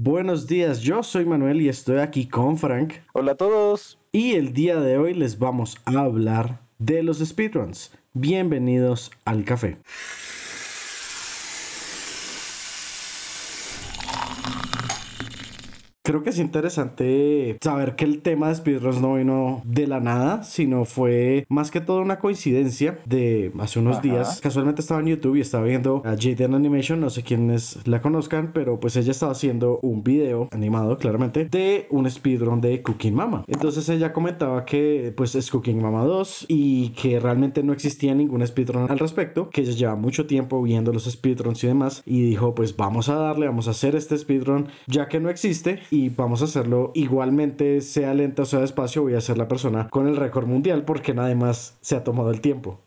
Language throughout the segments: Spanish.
Buenos días, yo soy Manuel y estoy aquí con Frank. Hola a todos. Y el día de hoy les vamos a hablar de los speedruns. Bienvenidos al café. Creo que es interesante saber que el tema de speedruns no vino de la nada, sino fue más que todo una coincidencia de hace unos días. Casualmente estaba en YouTube y estaba viendo a Jaden Animation, no sé quiénes la conozcan, pero pues ella estaba haciendo un video animado claramente de un speedrun de Cooking Mama. Entonces ella comentaba que pues es Cooking Mama 2 y que realmente no existía ningún speedrun al respecto, que ella lleva mucho tiempo viendo los speedruns y demás y dijo pues vamos a darle, vamos a hacer este speedrun ya que no existe y vamos a hacerlo igualmente, sea lenta o sea despacio, voy a ser la persona con el récord mundial porque nadie más se ha tomado el tiempo.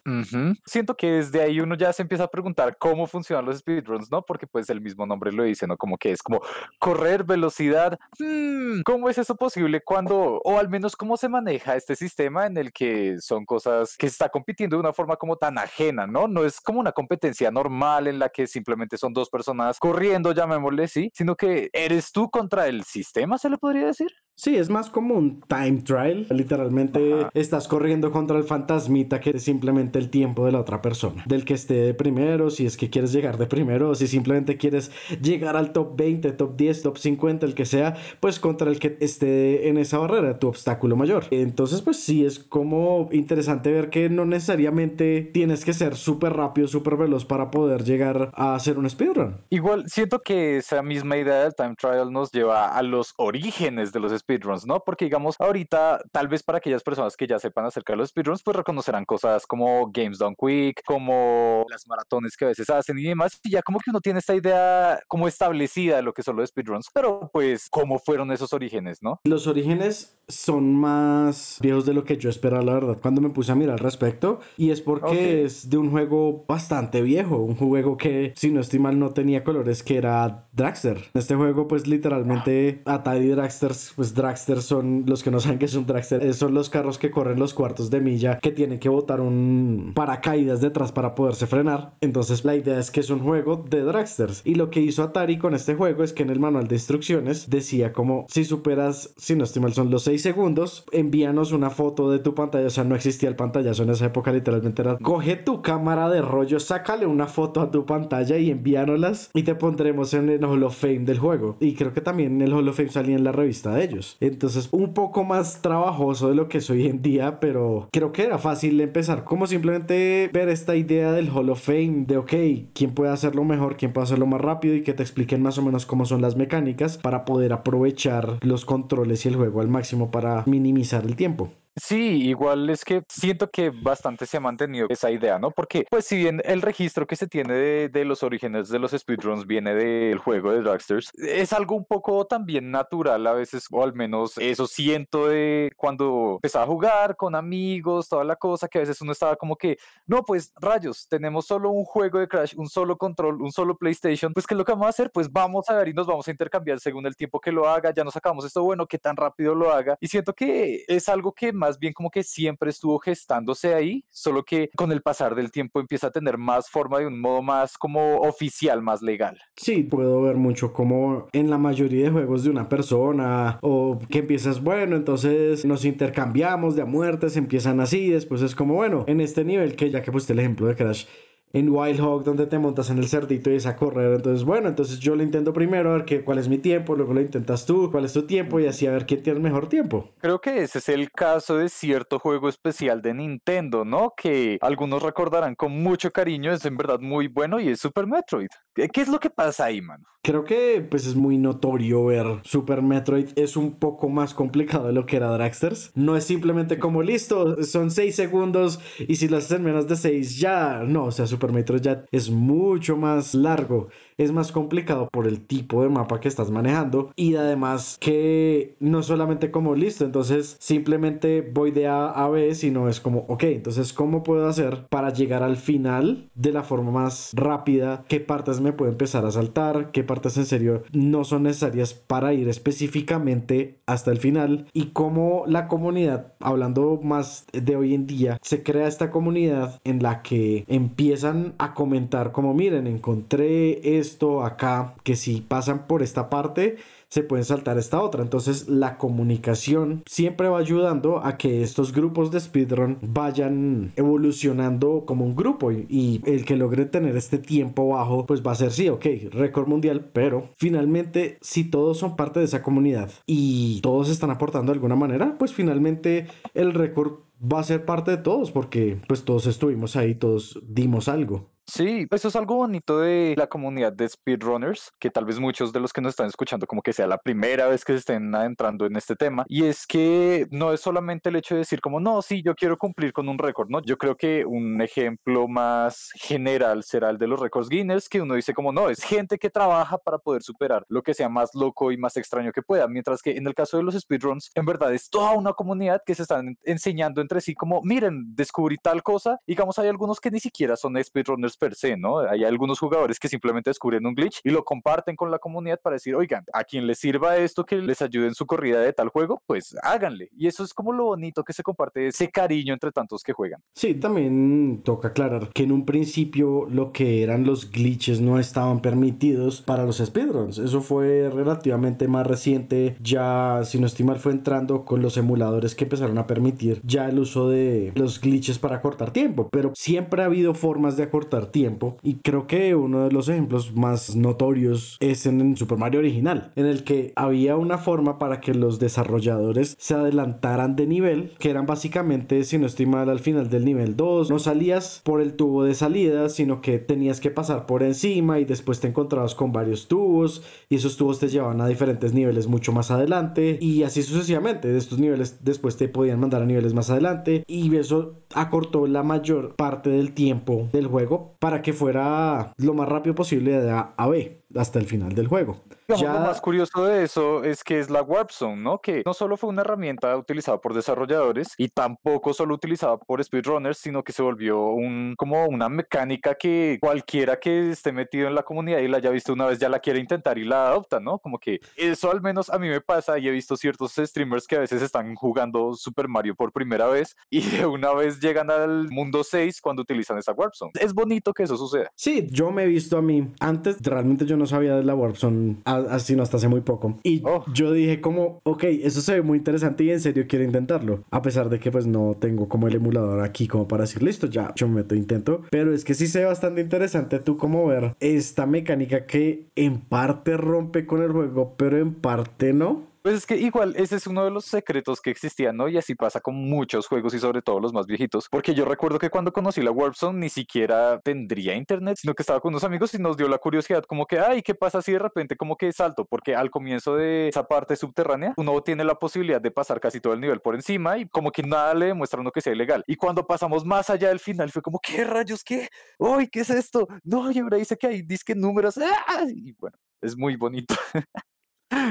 Siento que desde ahí uno ya se empieza a preguntar cómo funcionan los speedruns, ¿no? Porque pues el mismo nombre lo dice, ¿no? Como que es como correr, velocidad. Hmm, ¿Cómo es eso posible cuando, o al menos cómo se maneja este sistema en el que son cosas que se está compitiendo de una forma como tan ajena, ¿no? No es como una competencia normal en la que simplemente son dos personas corriendo, llamémosle, sí, sino que eres tú contra el sistema se le podría decir. Sí, es más como un time trial. Literalmente estás corriendo contra el fantasmita que es simplemente el tiempo de la otra persona. Del que esté de primero, si es que quieres llegar de primero, o si simplemente quieres llegar al top 20, top 10, top 50, el que sea, pues contra el que esté en esa barrera, tu obstáculo mayor. Entonces, pues sí, es como interesante ver que no necesariamente tienes que ser súper rápido, súper veloz para poder llegar a hacer un speedrun. Igual, siento que esa misma idea del time trial nos lleva a los orígenes de los speedruns, ¿no? Porque digamos, ahorita, tal vez para aquellas personas que ya sepan acerca de los speedruns, pues reconocerán cosas como Games Done Quick, como las maratones que a veces hacen y demás, y ya como que uno tiene esta idea como establecida de lo que son los speedruns, pero pues, ¿cómo fueron esos orígenes, no? Los orígenes son más viejos de lo que yo esperaba, la verdad, cuando me puse a mirar al respecto, y es porque es de un juego bastante viejo, un juego que, si no estoy mal, no tenía colores, que era Dragster. Este juego, pues literalmente, Atari Dragsters, pues Dragsters son los que no saben que es un Dragster, eh, son los carros que corren los cuartos de milla que tienen que botar un paracaídas detrás para poderse frenar. Entonces, la idea es que es un juego de Dragsters. Y lo que hizo Atari con este juego es que en el manual de instrucciones decía como si superas, si no estoy mal, son los 6 segundos, envíanos una foto de tu pantalla. O sea, no existía el pantallazo en esa época, literalmente era coge tu cámara de rollo, sácale una foto a tu pantalla y envíanoslas y te pondremos en el Hall of Fame del juego. Y creo que también en el Hall of Fame salía en la revista de ellos. Entonces, un poco más trabajoso de lo que es hoy en día, pero creo que era fácil empezar. Como simplemente ver esta idea del Hall of Fame, de ok, quién puede hacerlo mejor, quién puede hacerlo más rápido y que te expliquen más o menos cómo son las mecánicas para poder aprovechar los controles y el juego al máximo para minimizar el tiempo. Sí, igual es que siento que bastante se ha mantenido esa idea, ¿no? Porque, pues, si bien el registro que se tiene de, los orígenes de los speedruns viene del juego de Dragsters, es algo un poco también natural a veces, o al menos eso siento de cuando empezaba a jugar con amigos, toda la cosa, que a veces uno estaba como que, no, pues, rayos, tenemos solo un juego de Crash, un solo control, un solo PlayStation, pues, ¿qué es lo que vamos a hacer? Pues vamos a ver y nos vamos a intercambiar según el tiempo que lo haga, ya nos sacamos esto bueno, qué tan rápido lo haga, y siento que es algo que más bien como que siempre estuvo gestándose ahí, solo que con el pasar del tiempo empieza a tener más forma de un modo más como oficial, más legal. Sí, puedo ver mucho como en la mayoría de juegos de una persona o que empiezas, bueno, entonces nos intercambiamos de a muertes, empiezan así, después es como, bueno, en este nivel que ya que pusiste el ejemplo de Crash, en Wild Hog donde te montas en el cerdito y es a correr. Entonces, bueno, entonces yo lo intento primero a ver qué, cuál es mi tiempo, luego lo intentas tú, cuál es tu tiempo y así a ver quién tiene el mejor tiempo. Creo que ese es el caso de cierto juego especial de Nintendo, ¿no? Que algunos recordarán con mucho cariño, es en verdad muy bueno y es Super Metroid. ¿Qué es lo que pasa ahí, mano? Creo que pues es muy notorio ver Super Metroid es un poco más complicado de lo que era Dragsters. No es simplemente como listo, son 6 segundos y si lo haces en menos de 6 ya, no, o sea, Super Metroid ya es mucho más largo es más complicado por el tipo de mapa que estás manejando y además que no solamente como listo, entonces simplemente voy de A a B, sino es como, ok, entonces ¿cómo puedo hacer para llegar al final de la forma más rápida? ¿Qué partes me puedo empezar a saltar? ¿Qué partes en serio no son necesarias para ir específicamente hasta el final? Y cómo la comunidad, hablando más de hoy en día, se crea esta comunidad en la que empiezan a comentar como, miren, encontré esto esto acá, que si pasan por esta parte, se pueden saltar esta otra. Entonces la comunicación siempre va ayudando a que estos grupos de speedrun vayan evolucionando como un grupo y, el que logre tener este tiempo bajo pues va a ser sí, ok, récord mundial, pero finalmente si todos son parte de esa comunidad y todos están aportando de alguna manera, pues finalmente el récord va a ser parte de todos porque pues todos estuvimos ahí, todos dimos algo. Sí, eso es algo bonito de la comunidad de speedrunners, que tal vez muchos de los que nos están escuchando como que sea la primera vez que se estén adentrando en este tema, y es que no es solamente el hecho de decir como, no, sí, yo quiero cumplir con un récord, ¿no? Yo creo que un ejemplo más general será el de los récords Guinness, que uno dice como, no, es gente que trabaja para poder superar lo que sea más loco y más extraño que pueda, mientras que en el caso de los speedruns, en verdad es toda una comunidad que se están enseñando entre sí como, miren, descubrí tal cosa, digamos, hay algunos que ni siquiera son speedrunners per se, ¿no? Hay algunos jugadores que simplemente descubren un glitch y lo comparten con la comunidad para decir, oigan, a quien les sirva esto que les ayude en su corrida de tal juego, pues háganle. Y eso es como lo bonito que se comparte ese cariño entre tantos que juegan. Sí, también toca aclarar que en un principio lo que eran los glitches no estaban permitidos para los speedruns. Eso fue relativamente más reciente. Ya, si no estoy fue entrando con los emuladores que empezaron a permitir ya el uso de los glitches para cortar tiempo. Pero siempre ha habido formas de acortar tiempo. Y creo que uno de los ejemplos más notorios es en Super Mario original, en el que había una forma para que los desarrolladores se adelantaran de nivel, que eran básicamente, si no estoy mal, al final del nivel 2, no salías por el tubo de salida, sino que tenías que pasar por encima y después te encontrabas con varios tubos y esos tubos te llevaban a diferentes niveles mucho más adelante y así sucesivamente. De estos niveles después te podían mandar a niveles más adelante y eso acortó la mayor parte del tiempo del juego para que fuera lo más rápido posible de A a B hasta el final del juego. ya... Lo más curioso de eso es que es la Warp Zone, ¿no? Que no solo fue una herramienta utilizada por desarrolladores y tampoco solo utilizada por speedrunners, sino que se volvió un, como una mecánica que cualquiera que esté metido en la comunidad y la haya visto una vez ya la quiere intentar y la adopta, ¿no? Como que eso al menos a mí me pasa y he visto ciertos streamers que a veces están jugando Super Mario por primera vez y de una vez llegan al mundo 6 cuando utilizan esa Warp Zone. Es bonito que eso suceda. Sí, yo me he visto a mí. Antes realmente yo no sabía de la Warp Zone así no hasta hace muy poco. Y oh. yo dije como, ok, eso se ve muy interesante y en serio quiero intentarlo. A pesar de que pues no tengo como el emulador aquí como para decir, listo, ya, yo me meto intento. Pero es que sí se ve bastante interesante tú como ver esta mecánica que en parte rompe con el juego, pero en parte no. Pues es que igual ese es uno de los secretos que existían, ¿no? Y así pasa con muchos juegos y sobre todo los más viejitos. Porque yo recuerdo que cuando conocí la Warp Zone ni siquiera tendría internet, sino que estaba con unos amigos y nos dio la curiosidad como que, ay, ¿qué pasa si de repente como que salto? Porque al comienzo de esa parte subterránea uno tiene la posibilidad de pasar casi todo el nivel por encima y como que nada le demuestra uno que sea ilegal. Y cuando pasamos más allá del final fue como, ¿qué rayos? ¿Qué? ¡Uy, qué es esto! No, y ahora dice que hay disque números. ¡Ah! Y bueno, es muy bonito.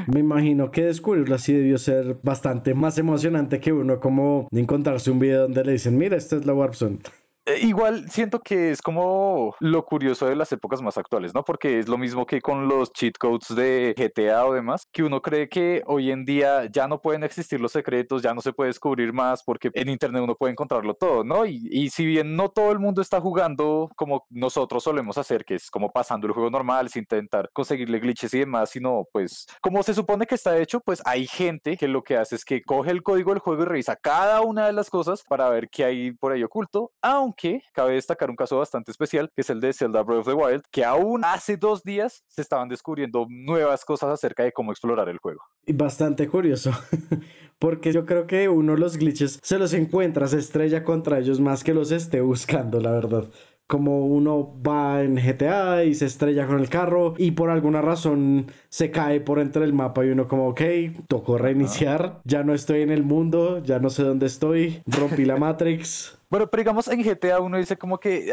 Me imagino que descubrirlo así debió ser bastante más emocionante que uno como encontrarse un video donde le dicen, mira, esta es la Warp Zone. Eh, igual siento que es como lo curioso de las épocas más actuales, ¿no? Porque es lo mismo que con los cheat codes de GTA o demás, que uno cree que hoy en día ya no pueden existir los secretos, ya no se puede descubrir más, porque en Internet uno puede encontrarlo todo, ¿no? Y, y si bien no todo el mundo está jugando como nosotros solemos hacer, que es como pasando el juego normal, sin intentar conseguirle glitches y demás, sino pues como se supone que está hecho, pues hay gente que lo que hace es que coge el código del juego y revisa cada una de las cosas para ver qué hay por ahí oculto, aunque cabe destacar un caso bastante especial, que es el de Zelda Breath of the Wild, que aún hace dos días se estaban descubriendo nuevas cosas acerca de cómo explorar el juego. Y bastante curioso, porque yo creo que uno los glitches se los encuentra, se estrella contra ellos más que los esté buscando, la verdad como uno va en GTA y se estrella con el carro y por alguna razón se cae por entre el mapa y uno como, ok, tocó reiniciar, ya no estoy en el mundo, ya no sé dónde estoy, rompí la Matrix. Bueno, pero digamos en GTA uno dice como que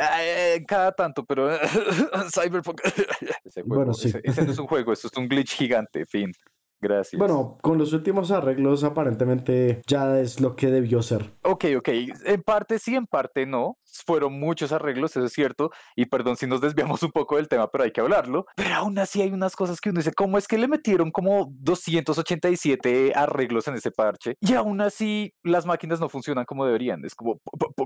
cada tanto, pero Cyberpunk. ese, juego, bueno, sí. ese, no es un juego, eso es un glitch gigante, fin. Gracias. Bueno, con los últimos arreglos aparentemente ya es lo que debió ser. Ok, ok. En parte sí, en parte no. Fueron muchos arreglos, eso es cierto. Y perdón si nos desviamos un poco del tema, pero hay que hablarlo. Pero aún así hay unas cosas que uno dice, ¿cómo es que le metieron como 287 arreglos en ese parche? Y aún así las máquinas no funcionan como deberían. Es como,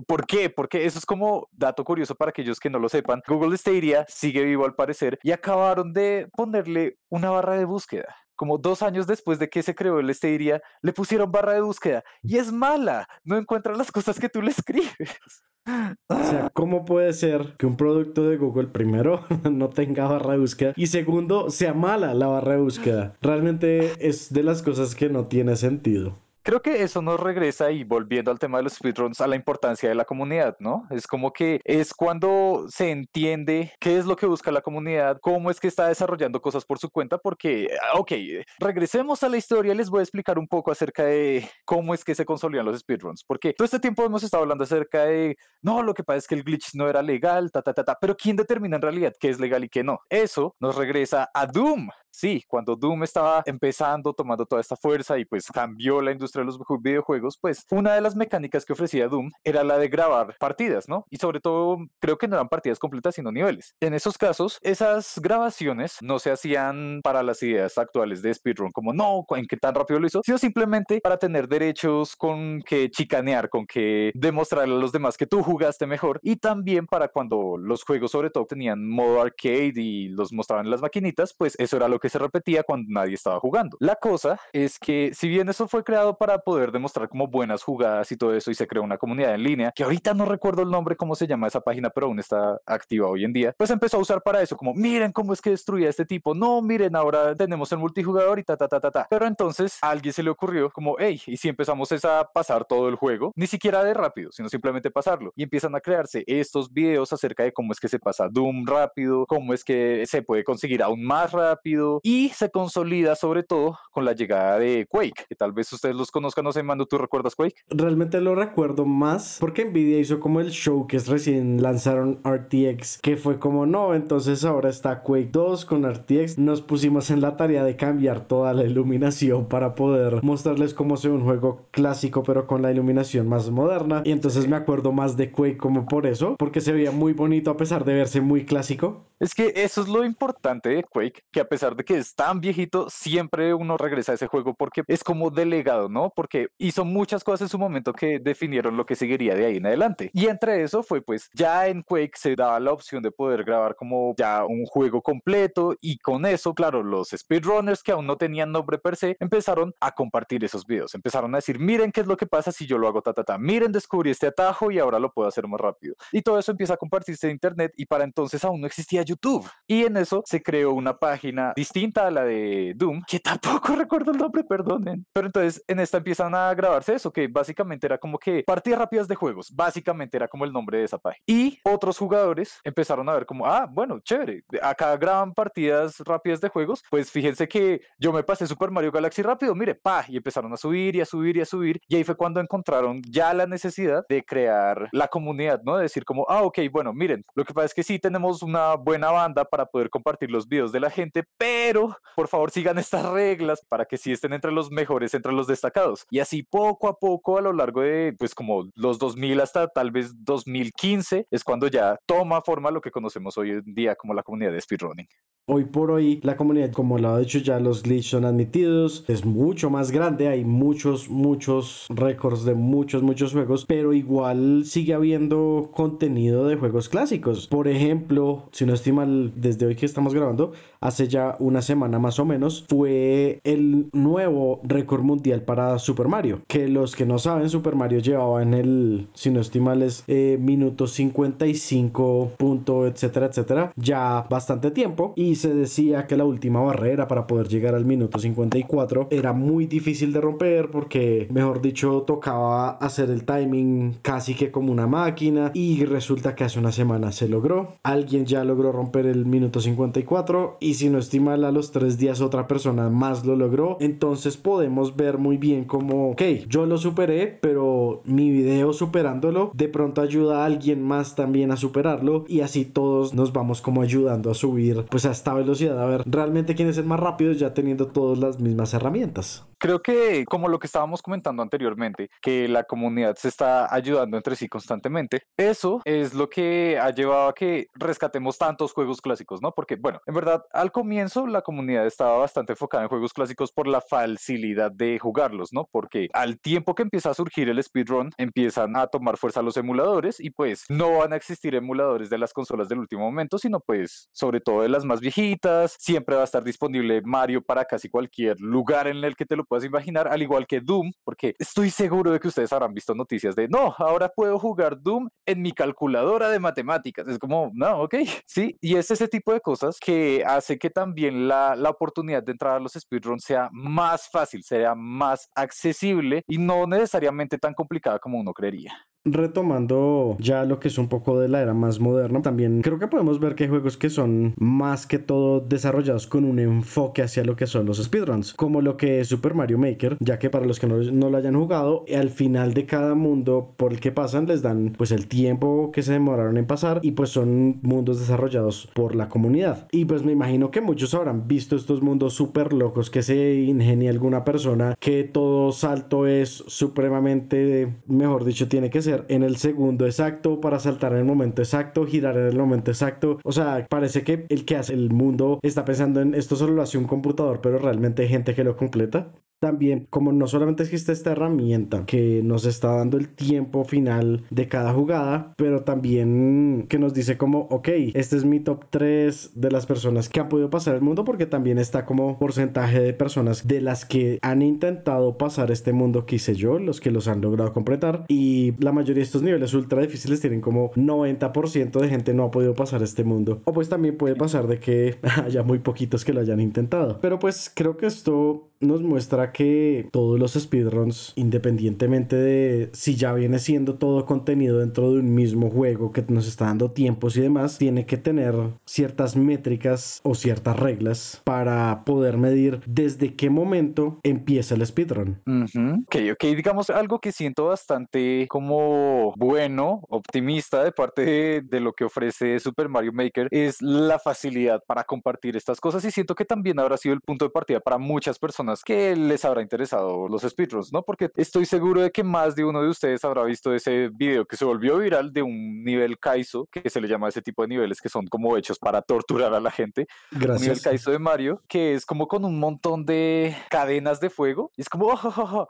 ¿por qué? Porque eso es como dato curioso para aquellos que no lo sepan. Google Stadia sigue vivo al parecer y acabaron de ponerle una barra de búsqueda como dos años después de que se creó el Stadia, le pusieron barra de búsqueda y es mala, no encuentra las cosas que tú le escribes. O sea, ¿cómo puede ser que un producto de Google, primero, no tenga barra de búsqueda y segundo, sea mala la barra de búsqueda? Realmente es de las cosas que no tiene sentido. Creo que eso nos regresa y volviendo al tema de los speedruns a la importancia de la comunidad, ¿no? Es como que es cuando se entiende qué es lo que busca la comunidad, cómo es que está desarrollando cosas por su cuenta, porque, ah, ok, regresemos a la historia, les voy a explicar un poco acerca de cómo es que se consolidan los speedruns, porque todo este tiempo hemos estado hablando acerca de, no, lo que pasa es que el glitch no era legal, ta, ta, ta, ta, pero ¿quién determina en realidad qué es legal y qué no? Eso nos regresa a Doom. Sí, cuando Doom estaba empezando, tomando toda esta fuerza y pues cambió la industria de los videojuegos, pues una de las mecánicas que ofrecía Doom era la de grabar partidas, ¿no? Y sobre todo, creo que no eran partidas completas, sino niveles. En esos casos, esas grabaciones no se hacían para las ideas actuales de speedrun, como no, en qué tan rápido lo hizo, sino simplemente para tener derechos con que chicanear, con que demostrarle a los demás que tú jugaste mejor y también para cuando los juegos sobre todo tenían modo arcade y los mostraban en las maquinitas, pues eso era lo que se repetía cuando nadie estaba jugando. La cosa es que si bien eso fue creado para poder demostrar como buenas jugadas y todo eso y se creó una comunidad en línea, que ahorita no recuerdo el nombre, cómo se llama esa página, pero aún está activa hoy en día, pues empezó a usar para eso, como miren cómo es que destruía este tipo, no, miren, ahora tenemos el multijugador y ta, ta, ta, ta, ta. Pero entonces a alguien se le ocurrió como, hey, y si empezamos a pasar todo el juego, ni siquiera de rápido, sino simplemente pasarlo, y empiezan a crearse estos videos acerca de cómo es que se pasa Doom rápido, cómo es que se puede conseguir aún más rápido, y se consolida sobre todo con la llegada de Quake, que tal vez ustedes los conozcan, no sé, Mando, ¿tú recuerdas Quake? Realmente lo recuerdo más porque Nvidia hizo como el show que es recién lanzaron RTX, que fue como no, entonces ahora está Quake 2 con RTX, nos pusimos en la tarea de cambiar toda la iluminación para poder mostrarles cómo se ve un juego clásico pero con la iluminación más moderna y entonces me acuerdo más de Quake como por eso, porque se veía muy bonito a pesar de verse muy clásico. Es que eso es lo importante de Quake, que a pesar de que es tan viejito, siempre uno regresa a ese juego porque es como delegado, ¿no? Porque hizo muchas cosas en su momento que definieron lo que seguiría de ahí en adelante. Y entre eso fue pues ya en Quake se daba la opción de poder grabar como ya un juego completo y con eso, claro, los speedrunners que aún no tenían nombre per se empezaron a compartir esos videos, empezaron a decir, miren qué es lo que pasa si yo lo hago ta ta ta, miren descubrí este atajo y ahora lo puedo hacer más rápido. Y todo eso empieza a compartirse en internet y para entonces aún no existía YouTube. Y en eso se creó una página distinta a la de Doom, que tampoco recuerdo el nombre, perdonen. Pero entonces en esta empiezan a grabarse eso, que básicamente era como que partidas rápidas de juegos, básicamente era como el nombre de esa página. Y otros jugadores empezaron a ver como, ah, bueno, chévere, acá graban partidas rápidas de juegos, pues fíjense que yo me pasé Super Mario Galaxy rápido, mire, pa, y empezaron a subir y a subir y a subir, y ahí fue cuando encontraron ya la necesidad de crear la comunidad, ¿no? De decir como, ah, ok, bueno, miren, lo que pasa es que sí tenemos una buena banda para poder compartir los videos de la gente, pero por favor sigan estas reglas para que sí estén entre los mejores, entre los destacados. Y así poco a poco a lo largo de pues como los 2000 hasta tal vez 2015 es cuando ya toma forma lo que conocemos hoy en día como la comunidad de speedrunning. Hoy por hoy la comunidad, como lo ha dicho ya, los glitches son admitidos, es mucho más grande, hay muchos, muchos récords de muchos, muchos juegos, pero igual sigue habiendo contenido de juegos clásicos. Por ejemplo, si no estoy mal, desde hoy que estamos grabando, hace ya una semana más o menos, fue el nuevo récord mundial para Super Mario. Que los que no saben, Super Mario llevaba en el, si no estoy mal, es eh, minuto 55 punto, etcétera, etcétera, ya bastante tiempo. Y se decía que la última barrera para poder llegar al minuto 54 era muy difícil de romper porque, mejor dicho, tocaba hacer el timing casi que como una máquina. Y resulta que hace una semana se logró. Alguien ya logró romper el minuto 54 y si no estima a los tres días otra persona más lo logró, entonces podemos ver muy bien como, ok, yo lo superé, pero mi video superándolo, de pronto ayuda a alguien más también a superarlo y así todos nos vamos como ayudando a subir pues a esta velocidad, a ver realmente quién es más rápido ya teniendo todas las mismas herramientas. Creo que como lo que estábamos comentando anteriormente, que la comunidad se está ayudando entre sí constantemente, eso es lo que ha llevado a que rescatemos tantos juegos clásicos, ¿no? Porque, bueno, en verdad, al comienzo la comunidad estaba bastante enfocada en juegos clásicos por la facilidad de jugarlos, ¿no? Porque al tiempo que empieza a surgir el speedrun, empiezan a tomar fuerza los emuladores y pues no van a existir emuladores de las consolas del último momento, sino pues sobre todo de las más viejitas, siempre va a estar disponible Mario para casi cualquier lugar en el que te lo puedas imaginar, al igual que Doom, porque estoy seguro de que ustedes habrán visto noticias de, no, ahora puedo jugar Doom en mi calculadora de matemáticas. Es como, no, ok, sí, y es ese tipo de cosas que hace que también la, la oportunidad de entrar a los speedruns sea más fácil, sea más accesible y no necesariamente tan complicada como uno creería retomando ya lo que es un poco de la era más moderna, también creo que podemos ver que hay juegos que son más que todo desarrollados con un enfoque hacia lo que son los speedruns, como lo que es Super Mario Maker, ya que para los que no, no lo hayan jugado, al final de cada mundo por el que pasan les dan pues el tiempo que se demoraron en pasar y pues son mundos desarrollados por la comunidad. Y pues me imagino que muchos habrán visto estos mundos súper locos que se ingenia alguna persona, que todo salto es supremamente, mejor dicho, tiene que ser en el segundo exacto para saltar en el momento exacto, girar en el momento exacto. O sea, parece que el que hace el mundo está pensando en esto solo lo hace un computador, pero realmente hay gente que lo completa también como no solamente existe esta herramienta que nos está dando el tiempo final de cada jugada, pero también que nos dice como, ok, este es mi top 3 de las personas que han podido pasar el mundo, porque también está como porcentaje de personas de las que han intentado pasar este mundo que hice yo, los que los han logrado completar, y la mayoría de estos niveles ultra difíciles tienen como 90% de gente no ha podido pasar este mundo, o pues también puede pasar de que haya muy poquitos que lo hayan intentado, pero pues creo que esto nos muestra que todos los speedruns, independientemente de si ya viene siendo todo contenido dentro de un mismo juego que nos está dando tiempos y demás, tiene que tener ciertas métricas o ciertas reglas para poder medir desde qué momento empieza el speedrun. Ok, ok, digamos algo que siento bastante como bueno, optimista de parte de, de lo que ofrece Super Mario Maker es la facilidad para compartir estas cosas y siento que también habrá sido el punto de partida para muchas personas que les habrá interesado los speedruns, ¿no? Porque estoy seguro de que más de uno de ustedes habrá visto ese video que se volvió viral de un nivel Kaizo, que se le llama ese tipo de niveles que son como hechos para torturar a la gente. Gracias. Un nivel Kaizo de Mario, que es como con un montón de cadenas de fuego. Y es como,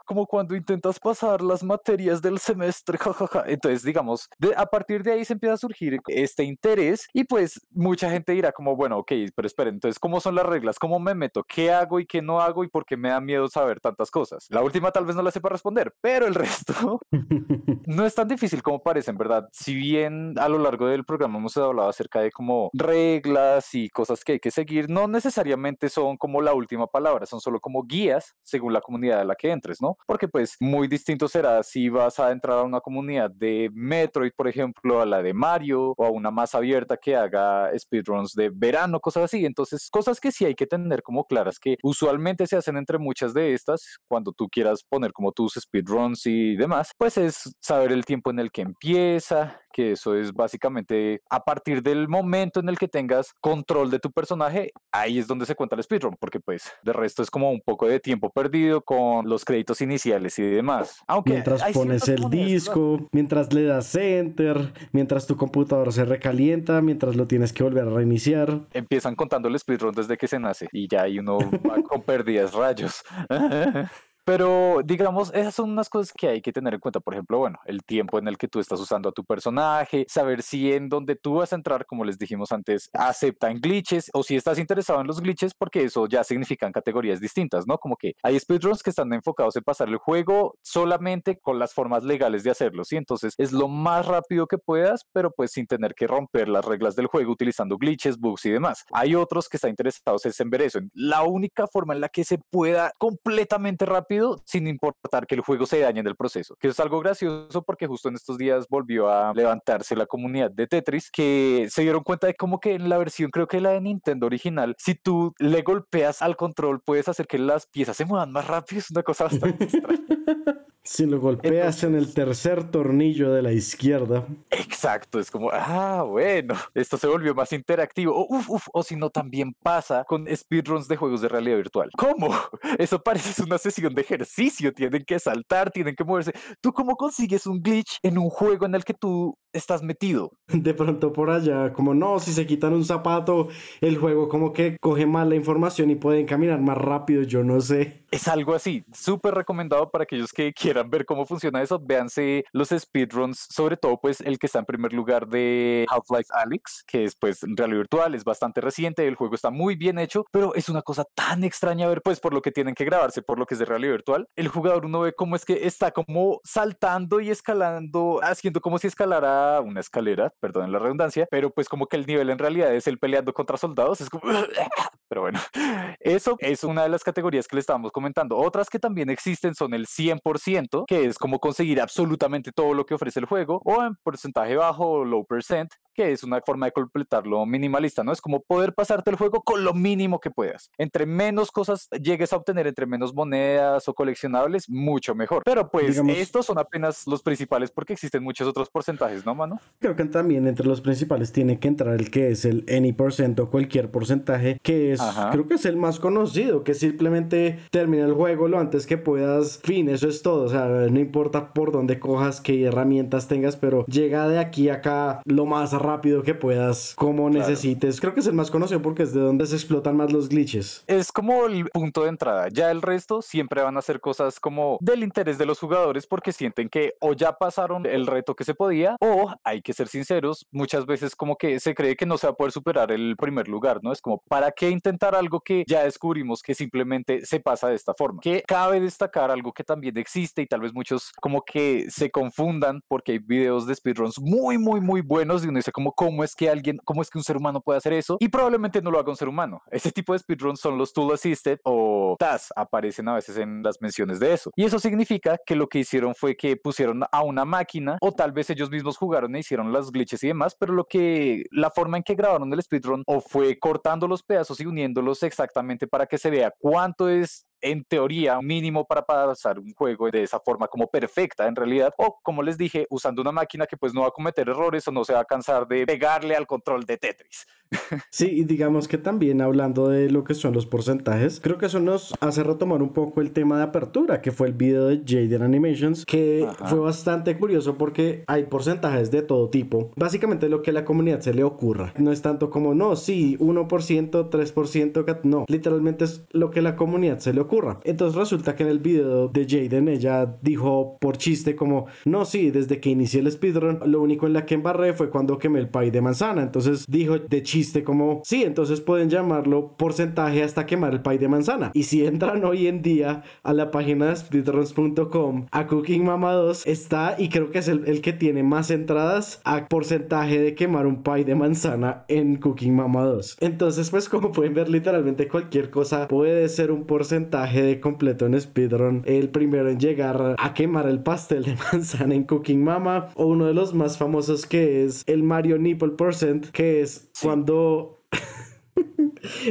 como cuando intentas pasar las materias del semestre, Entonces, digamos, de, a partir de ahí se empieza a surgir este interés y pues mucha gente dirá como, bueno, ok, pero esperen, entonces, ¿cómo son las reglas? ¿Cómo me meto? ¿Qué hago y qué no hago? ¿Y por qué me da miedo saber tantas cosas. La última tal vez no la sepa responder, pero el resto no es tan difícil como parece, en verdad. Si bien a lo largo del programa hemos hablado acerca de como reglas y cosas que hay que seguir, no necesariamente son como la última palabra, son solo como guías según la comunidad a la que entres, ¿no? Porque pues muy distinto será si vas a entrar a una comunidad de Metroid, por ejemplo, a la de Mario o a una más abierta que haga speedruns de verano, cosas así. Entonces, cosas que sí hay que tener como claras que usualmente se hacen entre muchas de estas, cuando tú quieras poner como tus speedruns y demás, pues es saber el tiempo en el que empieza, que eso es básicamente a partir del momento en el que tengas control de tu personaje, ahí es donde se cuenta el speedrun, porque pues de resto es como un poco de tiempo perdido con los créditos iniciales y demás. Aunque mientras pones el disco, mientras le das enter, mientras tu computador se recalienta, mientras lo tienes que volver a reiniciar. Empiezan contando el speedrun desde que se nace y ya hay uno va con pérdidas rayos. Pero digamos, esas son unas cosas que hay que tener en cuenta. Por ejemplo, bueno, el tiempo en el que tú estás usando a tu personaje, saber si en donde tú vas a entrar, como les dijimos antes, aceptan glitches o si estás interesado en los glitches, porque eso ya significan categorías distintas, ¿no? Como que hay speedruns que están enfocados en pasar el juego solamente con las formas legales de hacerlo, ¿sí? Entonces es lo más rápido que puedas, pero pues sin tener que romper las reglas del juego utilizando glitches, bugs y demás. Hay otros que están interesados en ver eso, la única forma en la que se pueda completamente rápido sin importar que el juego se dañe en el proceso. Que es algo gracioso porque justo en estos días volvió a levantarse la comunidad de Tetris que se dieron cuenta de como que en la versión creo que la de Nintendo original, si tú le golpeas al control puedes hacer que las piezas se muevan más rápido, es una cosa bastante extraña. Si lo golpeas en el tercer tornillo de la izquierda. Exacto, es como, ah, bueno, esto se volvió más interactivo. O, uf, uf, o si no, también pasa con speedruns de juegos de realidad virtual. ¿Cómo? Eso parece una sesión de ejercicio. Tienen que saltar, tienen que moverse. ¿Tú cómo consigues un glitch en un juego en el que tú estás metido. De pronto por allá, como no, si se quitan un zapato, el juego como que coge más la información y pueden caminar más rápido, yo no sé. Es algo así, súper recomendado para aquellos que quieran ver cómo funciona eso. Véanse los speedruns, sobre todo pues el que está en primer lugar de Half-Life Alyx, que es pues en realidad virtual, es bastante reciente, el juego está muy bien hecho, pero es una cosa tan extraña ver pues por lo que tienen que grabarse, por lo que es de realidad virtual. El jugador uno ve cómo es que está como saltando y escalando, haciendo como si escalara una escalera, perdón la redundancia, pero pues como que el nivel en realidad es el peleando contra soldados, es como... Pero bueno, eso es una de las categorías que le estábamos comentando. Otras que también existen son el 100%, que es como conseguir absolutamente todo lo que ofrece el juego, o en porcentaje bajo o low percent, que es una forma de completarlo minimalista, ¿no? Es como poder pasarte el juego con lo mínimo que puedas. Entre menos cosas llegues a obtener, entre menos monedas o coleccionables, mucho mejor. Pero pues estos son apenas los principales porque existen muchos otros porcentajes, ¿no, mano? Creo que también entre los principales tiene que entrar el que es el any percent o cualquier porcentaje, que es, creo que es el más conocido, que simplemente termina el juego lo antes que puedas. Fin, eso es todo. O sea, no importa por dónde cojas, qué herramientas tengas, pero llega de aquí a acá lo más rápido que puedas, como necesites. Creo que es el más conocido porque es de donde se explotan más los glitches. Es como el punto de entrada. Ya el resto siempre van a ser cosas como del interés de los jugadores porque sienten que o ya pasaron el reto que se podía o hay que ser sinceros, muchas veces como que se cree que no se va a poder superar el primer lugar, ¿no? Es como, ¿para qué intentar algo que ya descubrimos que simplemente se pasa de esta forma? Que cabe destacar algo que también existe y tal vez muchos como que se confundan porque hay videos de speedruns muy, muy, muy buenos y uno dice como cómo es que alguien, cómo es que un ser humano puede hacer eso y probablemente no lo haga un ser humano. Ese tipo de speedruns son los tool assisted o TAS, aparecen a veces en las menciones de eso. Y eso significa que lo que hicieron fue que pusieron a una máquina o tal vez ellos mismos jugaron e hicieron las glitches y demás, pero lo que la forma en que grabaron el speedrun o fue cortando los pedazos y uniéndolos exactamente para que se vea cuánto es en teoría mínimo para pasar un juego de esa forma como perfecta en realidad o como les dije usando una máquina que pues no va a cometer errores o no se va a cansar de pegarle al control de Tetris. Sí, y digamos que también hablando de lo que son los porcentajes, creo que eso nos hace retomar un poco el tema de apertura, que fue el video de Jaden Animations, que fue bastante curioso porque hay porcentajes de todo tipo. Básicamente lo que a la comunidad se le ocurra. No es tanto como, no, sí, 1%, 3%, no, literalmente es lo que a la comunidad se le ocurra entonces resulta que en el video de Jaden ella dijo por chiste como, no, sí, desde que inicié el speedrun, lo único en la que embarré fue cuando quemé el pay de manzana. Entonces dijo de chiste como, sí, entonces pueden llamarlo porcentaje hasta quemar el pay de manzana. Y si entran hoy en día a la página de speedruns.com, a Cooking Mama 2 está y creo que es el, el que tiene más entradas a porcentaje de quemar un pay de manzana en Cooking Mama 2. Entonces pues como pueden ver literalmente cualquier cosa puede ser un porcentaje de completo en speedrun, el primero en llegar a quemar el pastel de manzana en Cooking Mama, o uno de los más famosos que es el Mario Nipple Percent, que es cuando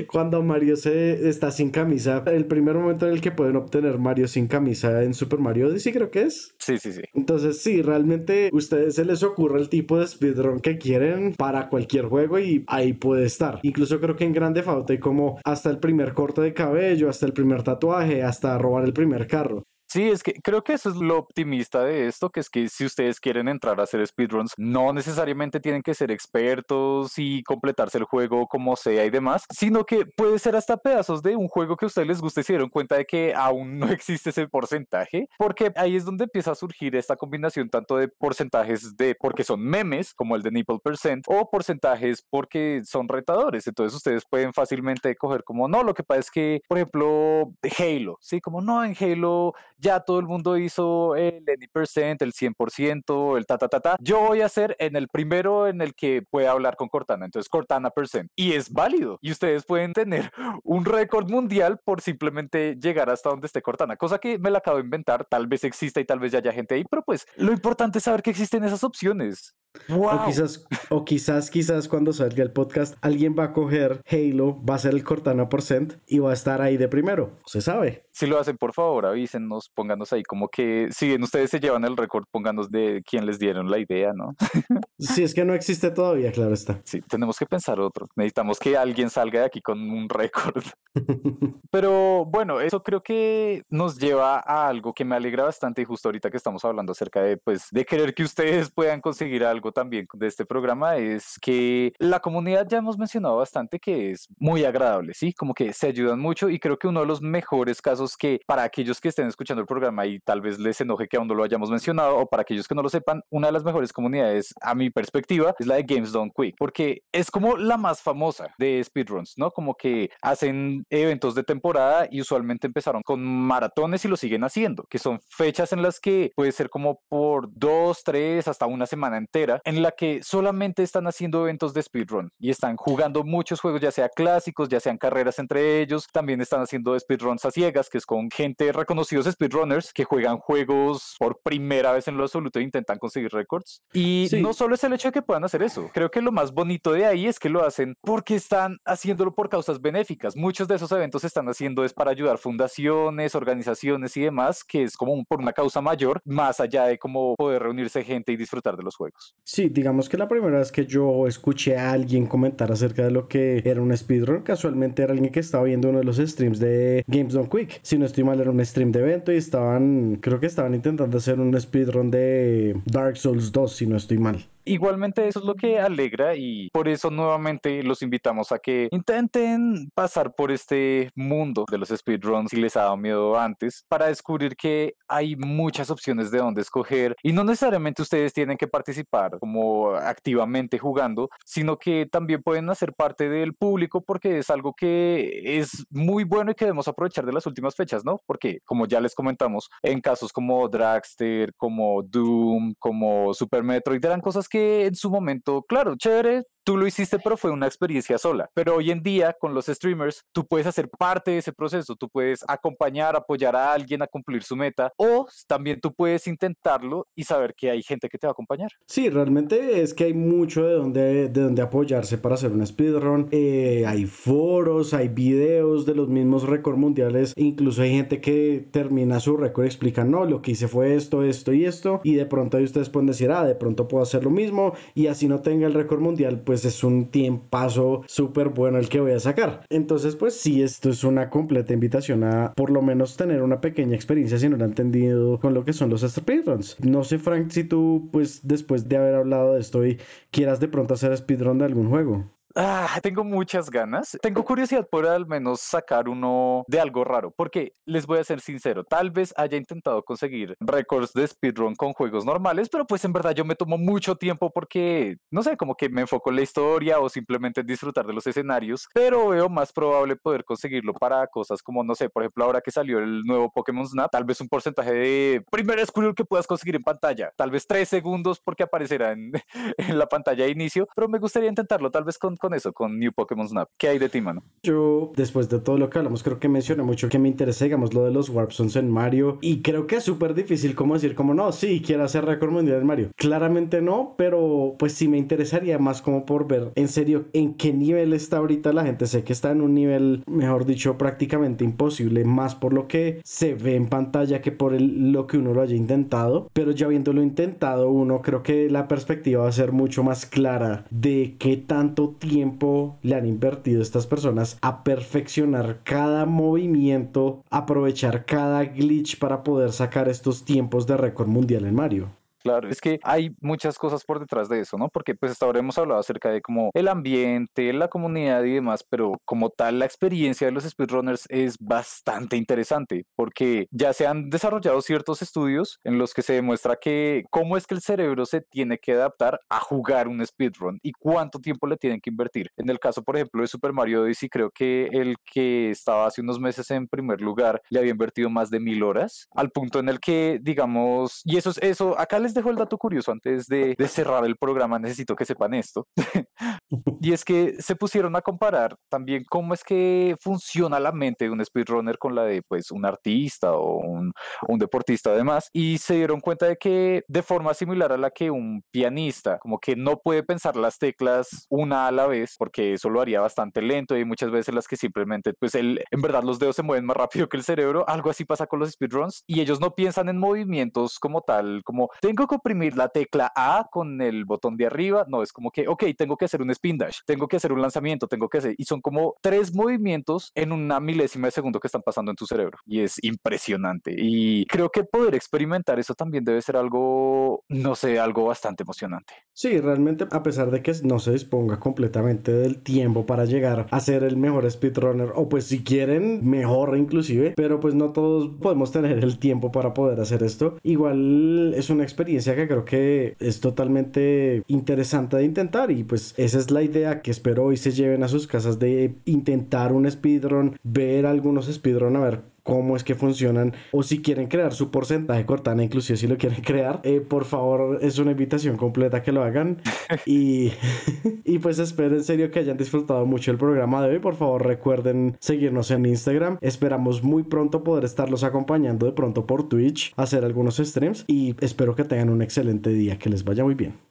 cuando Mario se está sin camisa, el primer momento en el que pueden obtener Mario sin camisa en Super Mario Odyssey creo que es. Sí, sí, sí. Entonces, sí, realmente ustedes se les ocurre el tipo de speedrun que quieren para cualquier juego y ahí puede estar. Incluso creo que en Grande Auto hay como hasta el primer corte de cabello, hasta el primer tatuaje, hasta robar el primer carro. Sí, es que creo que eso es lo optimista de esto, que es que si ustedes quieren entrar a hacer speedruns, no necesariamente tienen que ser expertos y completarse el juego como sea y demás, sino que puede ser hasta pedazos de un juego que a ustedes les guste y se dieron cuenta de que aún no existe ese porcentaje, porque ahí es donde empieza a surgir esta combinación tanto de porcentajes de porque son memes, como el de Nipple Percent, o porcentajes porque son retadores. Entonces ustedes pueden fácilmente coger como, no, lo que pasa es que, por ejemplo, Halo, sí, como no, en Halo ya todo el mundo hizo el percent, el 100%, el ta, ta, ta, ta. Yo voy a hacer en el primero en el que pueda hablar con Cortana, entonces Cortana percent. Y es válido. Y ustedes pueden tener un récord mundial por simplemente llegar hasta donde esté Cortana, cosa que me la acabo de inventar. Tal vez exista y tal vez ya haya gente ahí, pero pues lo importante es saber que existen esas opciones. O quizás, o quizás, quizás cuando salga el podcast, alguien va a coger Halo, va a ser el Cortana por Cent y va a estar ahí de primero. Se sabe. Si lo hacen, por favor, avísenos, pónganos ahí como que, si bien ustedes se llevan el récord, pónganos de quién les dieron la idea, ¿no? si es que no existe todavía, claro está. Sí, tenemos que pensar otro. Necesitamos que alguien salga de aquí con un récord. Pero bueno, eso creo que nos lleva a algo que me alegra bastante y justo ahorita que estamos hablando acerca de, pues, de querer que ustedes puedan conseguir algo también de este programa es que la comunidad ya hemos mencionado bastante que es muy agradable, ¿sí? Como que se ayudan mucho y creo que uno de los mejores casos que para aquellos que estén escuchando el programa y tal vez les enoje que aún no lo hayamos mencionado o para aquellos que no lo sepan, una de las mejores comunidades a mi perspectiva es la de Games Done Quick, porque es como la más famosa de speedruns, ¿no? Como que hacen eventos de temporada y usualmente empezaron con maratones y lo siguen haciendo, que son fechas en las que puede ser como por dos, tres, hasta una semana entera, en la que solamente están haciendo eventos de speedrun y están jugando muchos juegos, ya sea clásicos, ya sean carreras entre ellos, también están haciendo speedruns a ciegas, que es con gente reconocidos speedrunners que juegan juegos por primera vez en lo absoluto e intentan conseguir récords. Y no solo es el hecho de que puedan hacer eso, creo que lo más bonito de ahí es que lo hacen porque están haciéndolo por causas benéficas. Muchos de esos eventos están haciendo es para ayudar fundaciones, organizaciones y demás, que es como por una causa mayor, más allá de cómo poder reunirse gente y disfrutar de los juegos. Sí, digamos que la primera vez que yo escuché a alguien comentar acerca de lo que era un speedrun, casualmente era alguien que estaba viendo uno de los streams de Games Done Quick. Si no estoy mal, era un stream de evento y estaban, creo que estaban intentando hacer un speedrun de Dark Souls 2, si no estoy mal. Igualmente eso es lo que alegra y por eso nuevamente los invitamos a que intenten pasar por este mundo de los speedruns si les ha dado miedo antes para descubrir que hay muchas opciones de dónde escoger y no necesariamente ustedes tienen que participar como activamente jugando, sino que también pueden hacer parte del público porque es algo que es muy bueno y que debemos aprovechar de las últimas fechas, ¿no? Porque como ya les comentamos, en casos como Dragster, como Doom, como Super Metroid eran cosas que en su momento, claro, chévere, tú lo hiciste, pero fue una experiencia sola. Pero hoy en día, con los streamers, tú puedes hacer parte de ese proceso, tú puedes acompañar, apoyar a alguien a cumplir su meta, o también tú puedes intentarlo y saber que hay gente que te va a acompañar. Sí, realmente es que hay mucho de donde, de donde apoyarse para hacer un speedrun. Eh, hay foros, hay videos de los mismos récords mundiales, incluso hay gente que termina su récord y explica, no, lo que hice fue esto, esto y esto, y de pronto ahí ustedes pueden decir, ah, de pronto puedo hacer lo mismo, y así no tenga el récord mundial, pues es un tiempazo súper bueno el que voy a sacar. Entonces, pues sí, esto es una completa invitación a por lo menos tener una pequeña experiencia si no lo han entendido con lo que son los speedruns. No sé, Frank, si tú, pues después de haber hablado de esto y quieras de pronto hacer speedrun de algún juego. Ah, tengo muchas ganas. Tengo curiosidad por al menos sacar uno de algo raro, porque les voy a ser sincero, tal vez haya intentado conseguir récords de speedrun con juegos normales, pero pues en verdad yo me tomo mucho tiempo porque, no sé, como que me enfoco en la historia o simplemente en disfrutar de los escenarios, pero veo más probable poder conseguirlo para cosas como, no sé, por ejemplo, ahora que salió el nuevo Pokémon Snap, tal vez un porcentaje de primer Squirrel que puedas conseguir en pantalla, tal vez tres segundos porque aparecerá en, en la pantalla de inicio, pero me gustaría intentarlo, tal vez con con eso, con New Pokémon Snap. ¿Qué hay de ti, mano? Yo, después de todo lo que hablamos, creo que mencioné mucho que me interesa, digamos, lo de los Warp Zones en Mario. Y creo que es súper difícil como decir, como no, sí, quiero hacer récord mundial en Mario. Claramente no, pero pues sí me interesaría más como por ver en serio en qué nivel está ahorita la gente. Sé que está en un nivel, mejor dicho, prácticamente imposible, más por lo que se ve en pantalla que por lo que uno lo haya intentado. Pero ya habiéndolo intentado, uno creo que la perspectiva va a ser mucho más clara de qué tanto tiempo le han invertido estas personas a perfeccionar cada movimiento, aprovechar cada glitch para poder sacar estos tiempos de récord mundial en Mario. Claro, es que hay muchas cosas por detrás de eso, ¿no? Porque pues hasta ahora hemos hablado acerca de como el ambiente, la comunidad y demás, pero como tal la experiencia de los speedrunners es bastante interesante porque ya se han desarrollado ciertos estudios en los que se demuestra que cómo es que el cerebro se tiene que adaptar a jugar un speedrun y cuánto tiempo le tienen que invertir. En el caso, por ejemplo, de Super Mario Odyssey, creo que el que estaba hace unos meses en primer lugar le había invertido más de mil horas, al punto en el que, digamos, y eso es eso, acá les les dejo el dato curioso antes de, de cerrar el programa, necesito que sepan esto. y es que se pusieron a comparar también cómo es que funciona la mente de un speedrunner con la de pues un artista o un, un deportista además y se dieron cuenta de que de forma similar a la que un pianista como que no puede pensar las teclas una a la vez porque eso lo haría bastante lento y muchas veces las que simplemente pues él en verdad los dedos se mueven más rápido que el cerebro, algo así pasa con los speedruns y ellos no piensan en movimientos como tal, como tengo que oprimir la tecla A con el botón de arriba, no, es como que, ok, tengo que hacer un spin dash, tengo que hacer un lanzamiento, tengo que hacer, y son como tres movimientos en una milésima de segundo que están pasando en tu cerebro y es impresionante y creo que poder experimentar eso también debe ser algo, no sé, algo bastante emocionante. Sí, realmente a pesar de que no se disponga completamente del tiempo para llegar a ser el mejor speedrunner o pues si quieren mejor inclusive, pero pues no todos podemos tener el tiempo para poder hacer esto. Igual es una que creo que es totalmente interesante de intentar y pues esa es la idea que espero hoy se lleven a sus casas de intentar un speedrun, ver algunos speedrun a ver cómo es que funcionan o si quieren crear su porcentaje Cortana, inclusive si lo quieren crear, eh, por favor es una invitación completa que lo hagan. Y, y pues espero en serio que hayan disfrutado mucho el programa de hoy, por favor recuerden seguirnos en Instagram, esperamos muy pronto poder estarlos acompañando de pronto por Twitch, hacer algunos streams. Y espero que tengan un excelente día, que les vaya muy bien.